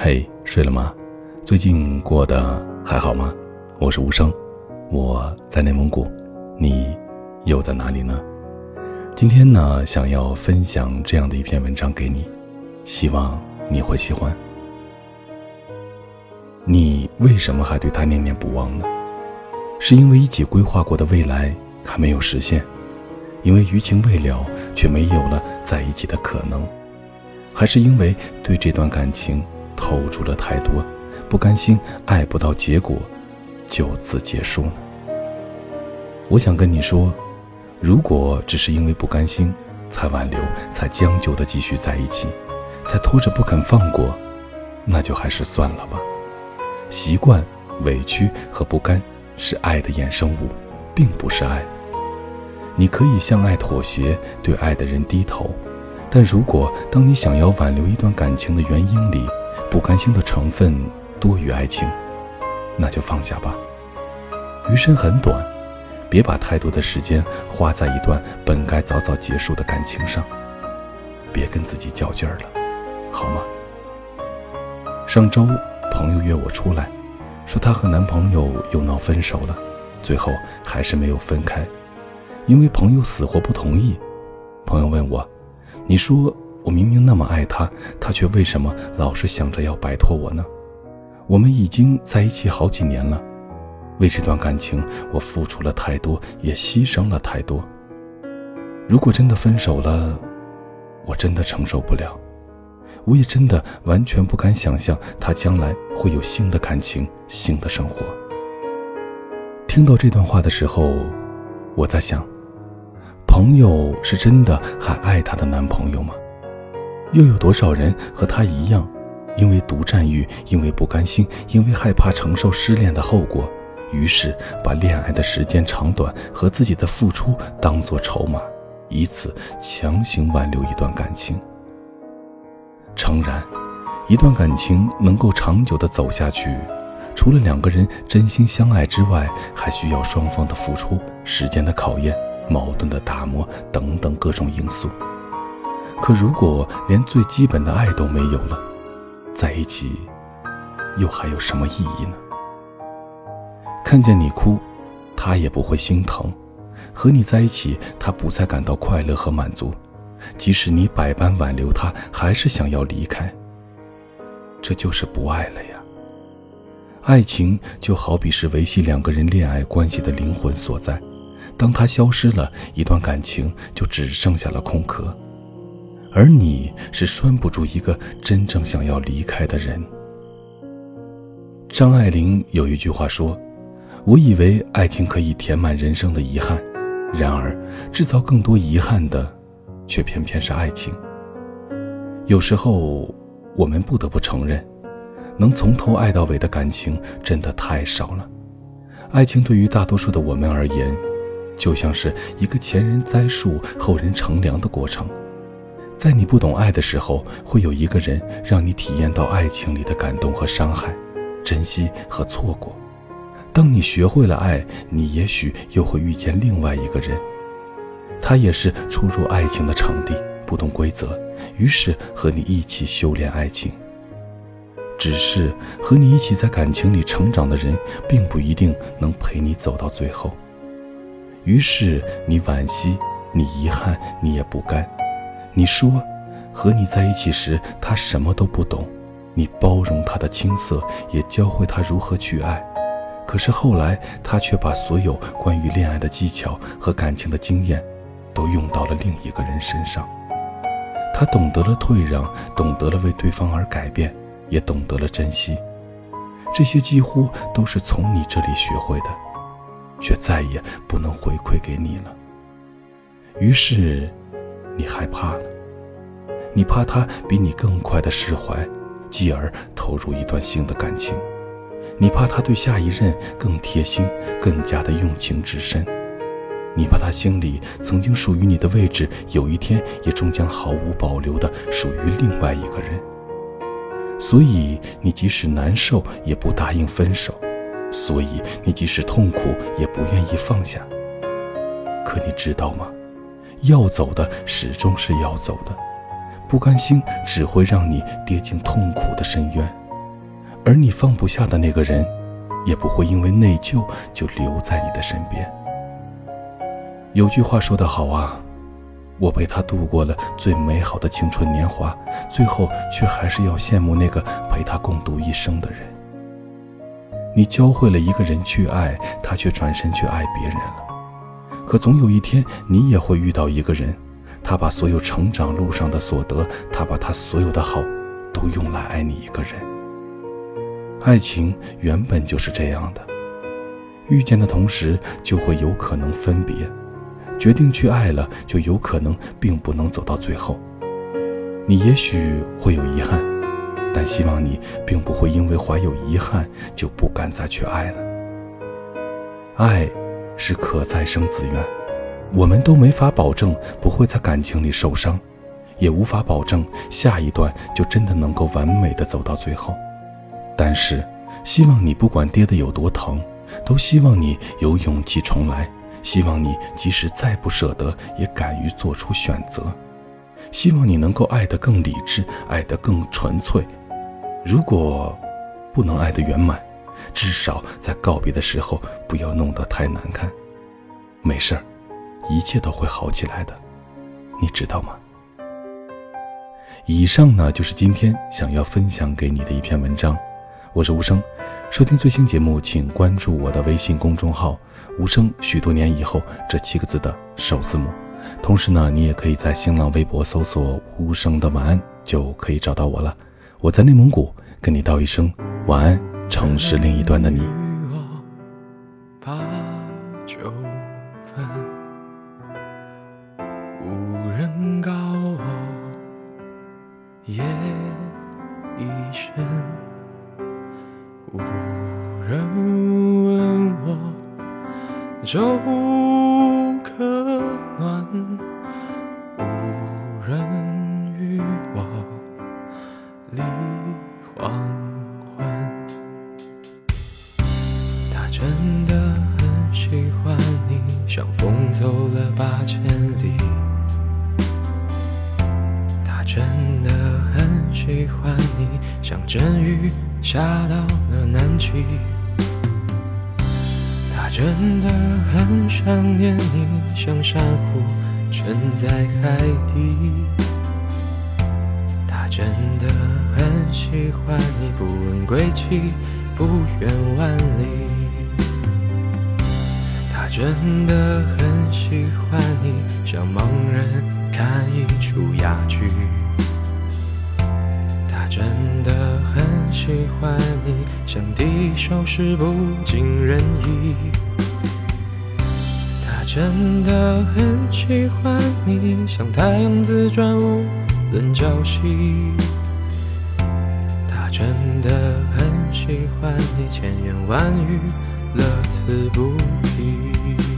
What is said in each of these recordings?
嘿，睡了吗？最近过得还好吗？我是无声，我在内蒙古，你又在哪里呢？今天呢，想要分享这样的一篇文章给你，希望你会喜欢。你为什么还对他念念不忘呢？是因为一起规划过的未来还没有实现，因为余情未了却没有了在一起的可能，还是因为对这段感情？投入了太多，不甘心爱不到结果，就此结束呢？我想跟你说，如果只是因为不甘心才挽留，才将就的继续在一起，才拖着不肯放过，那就还是算了吧。习惯、委屈和不甘是爱的衍生物，并不是爱。你可以向爱妥协，对爱的人低头，但如果当你想要挽留一段感情的原因里，不甘心的成分多于爱情，那就放下吧。余生很短，别把太多的时间花在一段本该早早结束的感情上。别跟自己较劲儿了，好吗？上周朋友约我出来，说她和男朋友又闹分手了，最后还是没有分开，因为朋友死活不同意。朋友问我：“你说？”我明明那么爱他，他却为什么老是想着要摆脱我呢？我们已经在一起好几年了，为这段感情，我付出了太多，也牺牲了太多。如果真的分手了，我真的承受不了，我也真的完全不敢想象他将来会有新的感情、新的生活。听到这段话的时候，我在想，朋友是真的还爱她的男朋友吗？又有多少人和他一样，因为独占欲，因为不甘心，因为害怕承受失恋的后果，于是把恋爱的时间长短和自己的付出当作筹码，以此强行挽留一段感情。诚然，一段感情能够长久的走下去，除了两个人真心相爱之外，还需要双方的付出、时间的考验、矛盾的打磨等等各种因素。可如果连最基本的爱都没有了，在一起又还有什么意义呢？看见你哭，他也不会心疼；和你在一起，他不再感到快乐和满足。即使你百般挽留他，还是想要离开。这就是不爱了呀。爱情就好比是维系两个人恋爱关系的灵魂所在，当它消失了，一段感情就只剩下了空壳。而你是拴不住一个真正想要离开的人。张爱玲有一句话说：“我以为爱情可以填满人生的遗憾，然而制造更多遗憾的，却偏偏是爱情。”有时候，我们不得不承认，能从头爱到尾的感情真的太少了。爱情对于大多数的我们而言，就像是一个前人栽树，后人乘凉的过程。在你不懂爱的时候，会有一个人让你体验到爱情里的感动和伤害，珍惜和错过。当你学会了爱，你也许又会遇见另外一个人，他也是初入爱情的场地，不懂规则，于是和你一起修炼爱情。只是和你一起在感情里成长的人，并不一定能陪你走到最后。于是你惋惜，你遗憾，你也不甘。你说，和你在一起时，他什么都不懂，你包容他的青涩，也教会他如何去爱。可是后来，他却把所有关于恋爱的技巧和感情的经验，都用到了另一个人身上。他懂得了退让，懂得了为对方而改变，也懂得了珍惜。这些几乎都是从你这里学会的，却再也不能回馈给你了。于是。你害怕了，你怕他比你更快的释怀，继而投入一段新的感情；你怕他对下一任更贴心，更加的用情至深；你怕他心里曾经属于你的位置，有一天也终将毫无保留的属于另外一个人。所以你即使难受也不答应分手，所以你即使痛苦也不愿意放下。可你知道吗？要走的始终是要走的，不甘心只会让你跌进痛苦的深渊。而你放不下的那个人，也不会因为内疚就留在你的身边。有句话说得好啊，我陪他度过了最美好的青春年华，最后却还是要羡慕那个陪他共度一生的人。你教会了一个人去爱，他却转身去爱别人了。可总有一天，你也会遇到一个人，他把所有成长路上的所得，他把他所有的好，都用来爱你一个人。爱情原本就是这样的，遇见的同时就会有可能分别，决定去爱了，就有可能并不能走到最后。你也许会有遗憾，但希望你并不会因为怀有遗憾就不敢再去爱了。爱，是可再生资源，我们都没法保证不会在感情里受伤，也无法保证下一段就真的能够完美的走到最后。但是，希望你不管跌得有多疼，都希望你有勇气重来。希望你即使再不舍得，也敢于做出选择。希望你能够爱得更理智，爱得更纯粹。如果不能爱得圆满，至少在告别的时候不要弄得太难看。没事儿，一切都会好起来的，你知道吗？以上呢就是今天想要分享给你的一篇文章。我是无声，收听最新节目，请关注我的微信公众号“无声”。许多年以后，这七个字的首字母。同时呢，你也可以在新浪微博搜索“无声的晚安”，就可以找到我了。我在内蒙古，跟你道一声晚安，城市另一端的你。夜已深。无人问我粥可暖，无人与我立黄昏。他真的很喜欢你，像风走了八千里。他真的喜欢你，像阵雨。下到了南极，他真的很想念你，像珊瑚沉在海底。他真的很喜欢你，不问归期，不远万里。他真的很喜欢你，像盲人看一出哑剧。真的很喜欢你，像第一首诗不尽人意。他真的很喜欢你，像太阳自转无论朝夕。他真的很喜欢你，千言万语乐此不疲。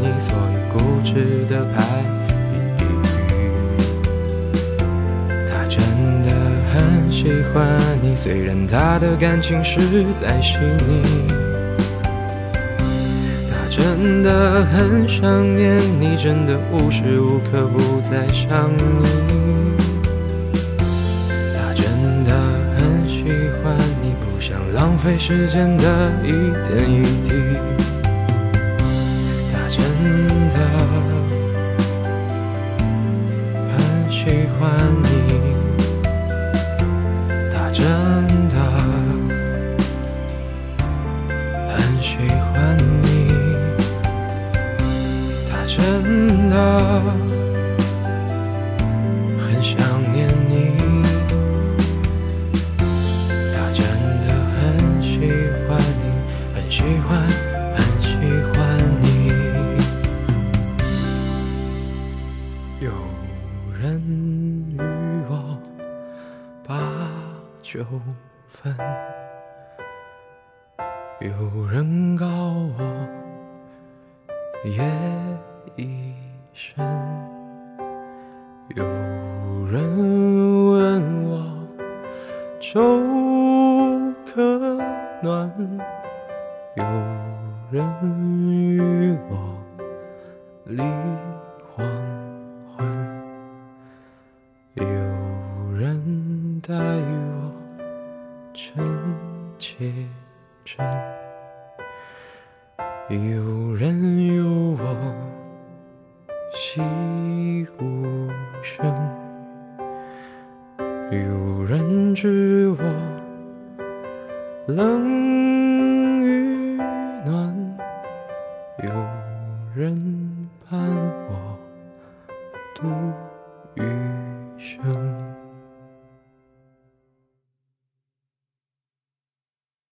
你，所以固执的排比喻。他真的很喜欢你，虽然他的感情实在细腻。他真的很想念你，真的无时无刻不在想你。他真的很喜欢你，不想浪费时间的一点一滴。欢你，他真的很喜欢你，他真的很想念你，他真的很喜欢你，很喜欢，很喜欢你。有人与我把酒分，有人告我夜已深，有人问我粥可暖，有人与我离无声，有人知我冷